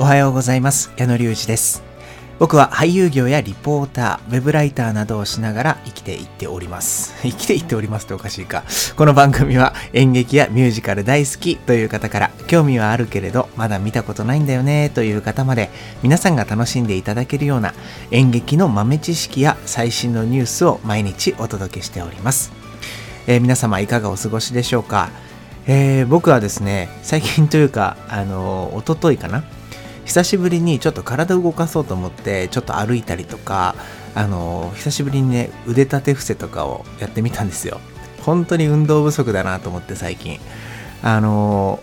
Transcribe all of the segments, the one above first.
おはようございます矢野隆二です僕は俳優業やリポーター、ウェブライターなどをしながら生きていっております。生きていっておりますっておかしいか。この番組は演劇やミュージカル大好きという方から興味はあるけれどまだ見たことないんだよねという方まで皆さんが楽しんでいただけるような演劇の豆知識や最新のニュースを毎日お届けしております。えー皆様いかがお過ごしでしょうか、えー僕はですね、最近というか、あのー、一昨日かな久しぶりにちょっと体を動かそうと思ってちょっと歩いたりとかあの久しぶりにね腕立て伏せとかをやってみたんですよ。本当に運動不足だなと思って最近。あの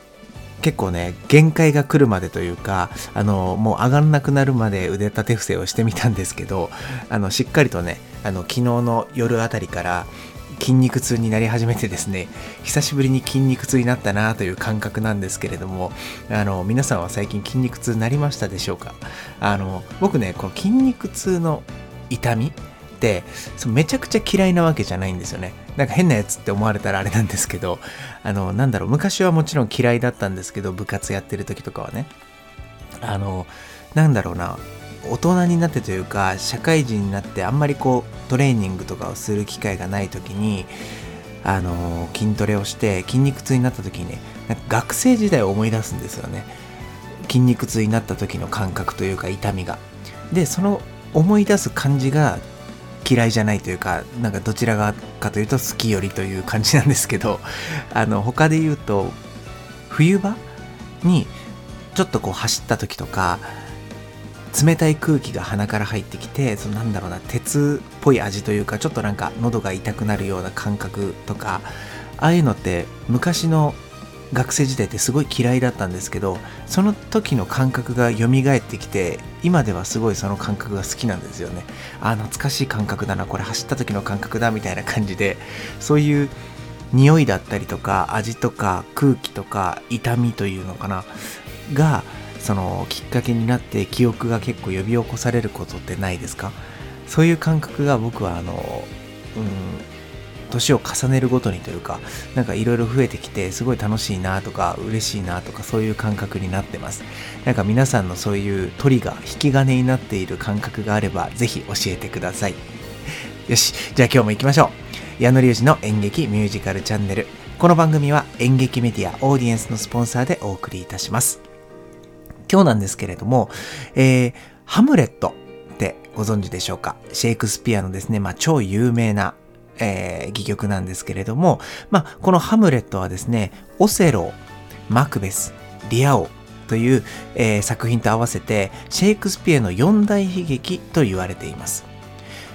結構ね限界が来るまでというかあのもう上がんなくなるまで腕立て伏せをしてみたんですけどあのしっかりとねあの昨日の夜あたりから筋肉痛になり始めてですね久しぶりに筋肉痛になったなという感覚なんですけれどもあの皆さんは最近筋肉痛になりましたでしょうか？あの僕ねこの筋肉痛の痛みってそめちゃくちゃ嫌いなわけじゃないんですよね。なんか変なやつって思われたらあれなんですけどあのなんだろう昔はもちろん嫌いだったんですけど部活やってる時とかはね。あのなんだろうな大人になってというか社会人になってあんまりこうトレーニングとかをする機会がない時にあの筋トレをして筋肉痛になった時にねなんか学生時代を思い出すんですよね。筋肉痛になった時の感覚というか痛みが。でその思い出す感じが嫌いじゃないというかなんかどちらがかというと好きよりという感じなんですけど あの他で言うと冬場にちょっとこう走った時とか冷たい空気が鼻から入ってきてそのなんだろうな鉄っぽい味というかちょっとなんか喉が痛くなるような感覚とかああいうのって昔の学生時代ってすごい嫌いだったんですけどその時の感覚が蘇ってきて今ではすごいその感覚が好きなんですよね。あ懐かしい感覚だなこれ走った時の感覚だみたいな感じでそういう匂いだったりとか味とか空気とか痛みというのかながそのきっかけになって記憶が結構呼び起こされることってないですか？そういう感覚が僕はあのうん年を重ねるごとにというかなんかいろいろ増えてきてすごい楽しいなとか嬉しいなとかそういう感覚になってます。なんか皆さんのそういうトリガー引き金になっている感覚があればぜひ教えてください。よしじゃあ今日も行きましょう。矢野隆二の演劇ミュージカルチャンネル。この番組は演劇メディアオーディエンスのスポンサーでお送りいたします。今日なんですけれども、えー、ハムレットってご存知でしょうか？シェイクスピアのですね、まあ、超有名な、えー、戯曲なんですけれども、まあ、このハムレットはですね、オセロ、マクベス、リア王という、えー作品と合わせて、シェイクスピアの四大悲劇と言われています。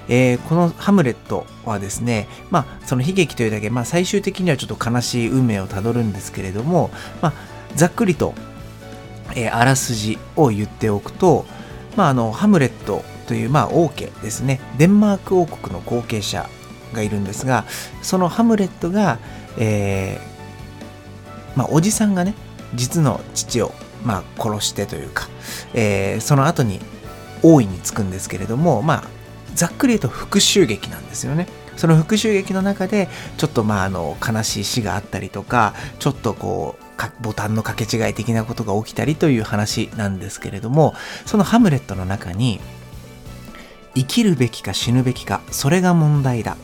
えーこのハムレットはですね、まあ、その悲劇というだけ、まあ、最終的にはちょっと悲しい運命をたどるんですけれども、まあ、ざっくりとえーあらすじを言っておくと、まあ、あのハムレットという、まあ、王家ですねデンマーク王国の後継者がいるんですがそのハムレットが、えーまあ、おじさんがね実の父を、まあ、殺してというか、えーその後に王位につくんですけれども、まあ、ざっくり言うと復讐劇なんですよね。その復讐劇の中でちょっとまああの悲しい死があったりとかちょっとこうボタンの掛け違い的なことが起きたりという話なんですけれどもそのハムレットの中に生きるべきか死ぬべきかそれが問題だ。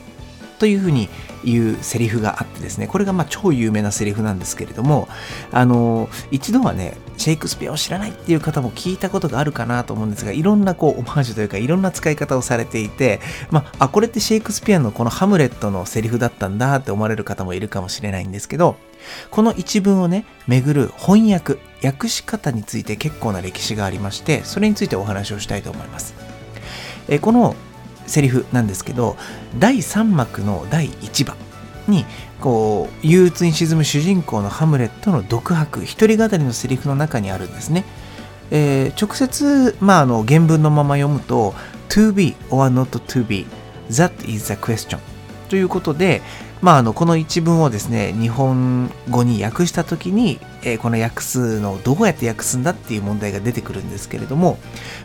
というふうに言うセリフがあってですねこれがまあ超有名なセリフなんですけれどもあの一度はねシェイクスピアを知らないっていう方も聞いたことがあるかなと思うんですがいろんなこうオマージュというかいろんな使い方をされていてまああこれってシェイクスピアのこのハムレットのセリフだったんだって思われる方もいるかもしれないんですけどこの一文をね巡る翻訳訳し方について結構な歴史がありましてそれについてお話をしたいと思います。えこのセリフなんですけど第3幕の第1話にこう憂鬱に沈む主人公のハムレットの独白一人語りのセリフの中にあるんですね、えー直接、まあ、あの原文のまま読むと to be or not to be that is the question ということで、まあ、あのこの一文をですね日本語に訳した時に、えーこの訳すのをどうやって訳すんだっていう問題が出てくるんですけれども、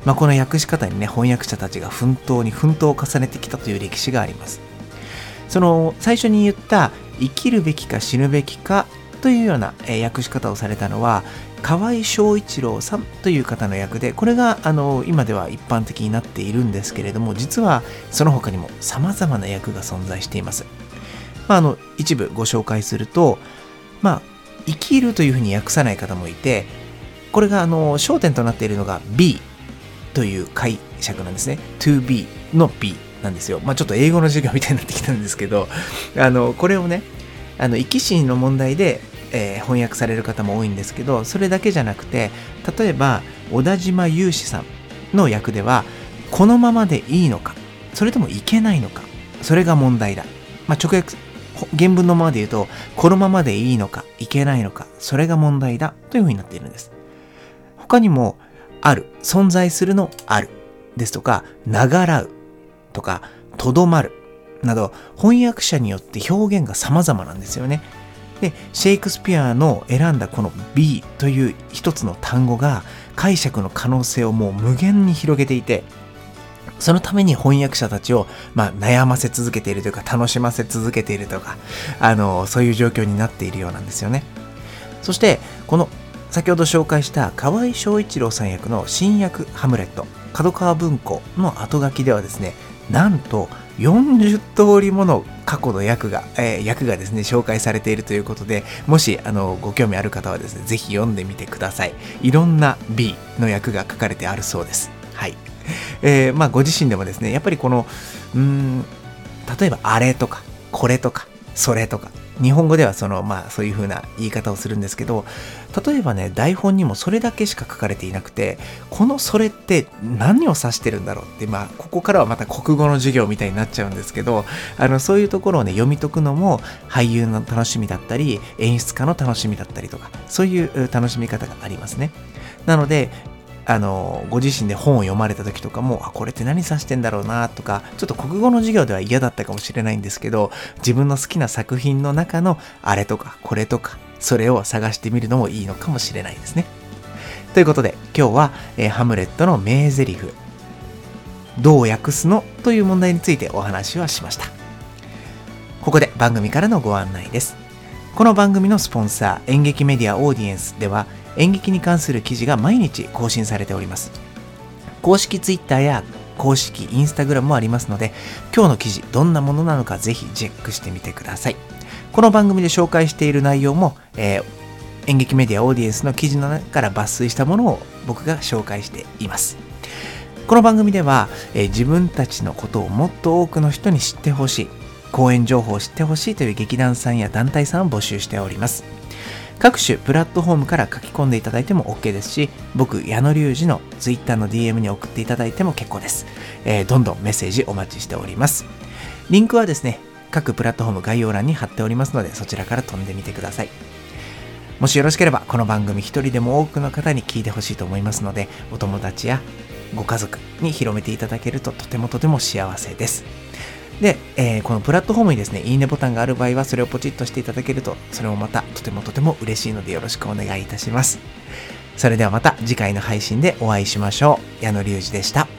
まあ、この訳し方にね翻訳者たちが奮闘に奮闘を重ねてきたという歴史があります。その最初に言った生きるべきか死ぬべきかというような、訳し方をされたのは河合翔一郎さんという方の役でこれがあの今では一般的になっているんですけれども実はその他にも様々な役が存在しています、まあ、あの一部ご紹介するとまあ生きるというふうに訳さない方もいてこれがあの焦点となっているのが B という解釈なんですね。toB の B なんですよ。まあちょっと英語の授業みたいになってきたんですけどあのこれをねあの生き死にの問題でえー、翻訳される方も多いんですけどそれだけじゃなくて例えば小田島雄志さんの役ではこのままでいいのかそれともいけないのかそれが問題だ、まあ、直訳原文のままで言うとこのままでいいのかいけないのかそれが問題だというふうになっているんです。他にもある存在するのあるですとかながらうとかとどまるなど翻訳者によって表現が様々なんですよね。でシェイクスピアの選んだこの B という一つの単語が解釈の可能性をもう無限に広げていてそのために翻訳者たちを、まあ、悩ませ続けているというか楽しませ続けているとかあのそういう状況になっているようなんですよねそしてこの先ほど紹介した河合翔一郎さん役の新役ハムレット角川文庫の後書きではですねなんと40通りもの過去の役が、えー、役がですね、紹介されているということで、もし、あの、ご興味ある方はですね、ぜひ読んでみてください。いろんな B の役が書かれてあるそうです。はい。えー、まあ、ご自身でもですね、やっぱりこの、うん、例えば、あれとか、これとか、それとか、日本語ではその、まあそういう風な言い方をするんですけど、例えばね、台本にもそれだけしか書かれていなくて、このそれって何を指してるんだろうって、まあここからはまた国語の授業みたいになっちゃうんですけど、あのそういうところをね、読み解くのも俳優の楽しみだったり、演出家の楽しみだったりとか、そういう楽しみ方がありますね。なので、あの、ご自身で本を読まれた時とかも、あ、これって何指してんだろうなとか、ちょっと国語の授業では嫌だったかもしれないんですけど、自分の好きな作品の中のあれとかこれとか、それを探してみるのもいいのかもしれないですね。ということで、今日は、えー、ハムレットの名台詞、どう訳すのという問題についてお話はしました。ここで番組からのご案内です。この番組のスポンサー、演劇メディアオーディエンスでは、演劇に関する記事が毎日更新されております。公式 Twitter や公式 Instagram もありますので、今日の記事どんなものなのかぜひチェックしてみてください。この番組で紹介している内容も、えー、演劇メディアオーディエンスの記事の中から抜粋したものを僕が紹介しています。この番組では、えー、自分たちのことをもっと多くの人に知ってほしい、講演情報を知ってほしいという劇団さんや団体さんを募集しております。各種プラットフォームから書き込んでいただいても OK ですし、僕、矢野隆二の Twitter の DM に送っていただいても結構です。えー、どんどんメッセージお待ちしております。リンクはですね、各プラットフォーム概要欄に貼っておりますので、そちらから飛んでみてください。もしよろしければ、この番組一人でも多くの方に聞いてほしいと思いますので、お友達やご家族に広めていただけるととてもとても幸せです。で、えー、このプラットフォームにですね、いいねボタンがある場合は、それをポチッとしていただけると、それもまたとてもとても嬉しいのでよろしくお願いいたします。それではまた次回の配信でお会いしましょう。矢野隆二でした。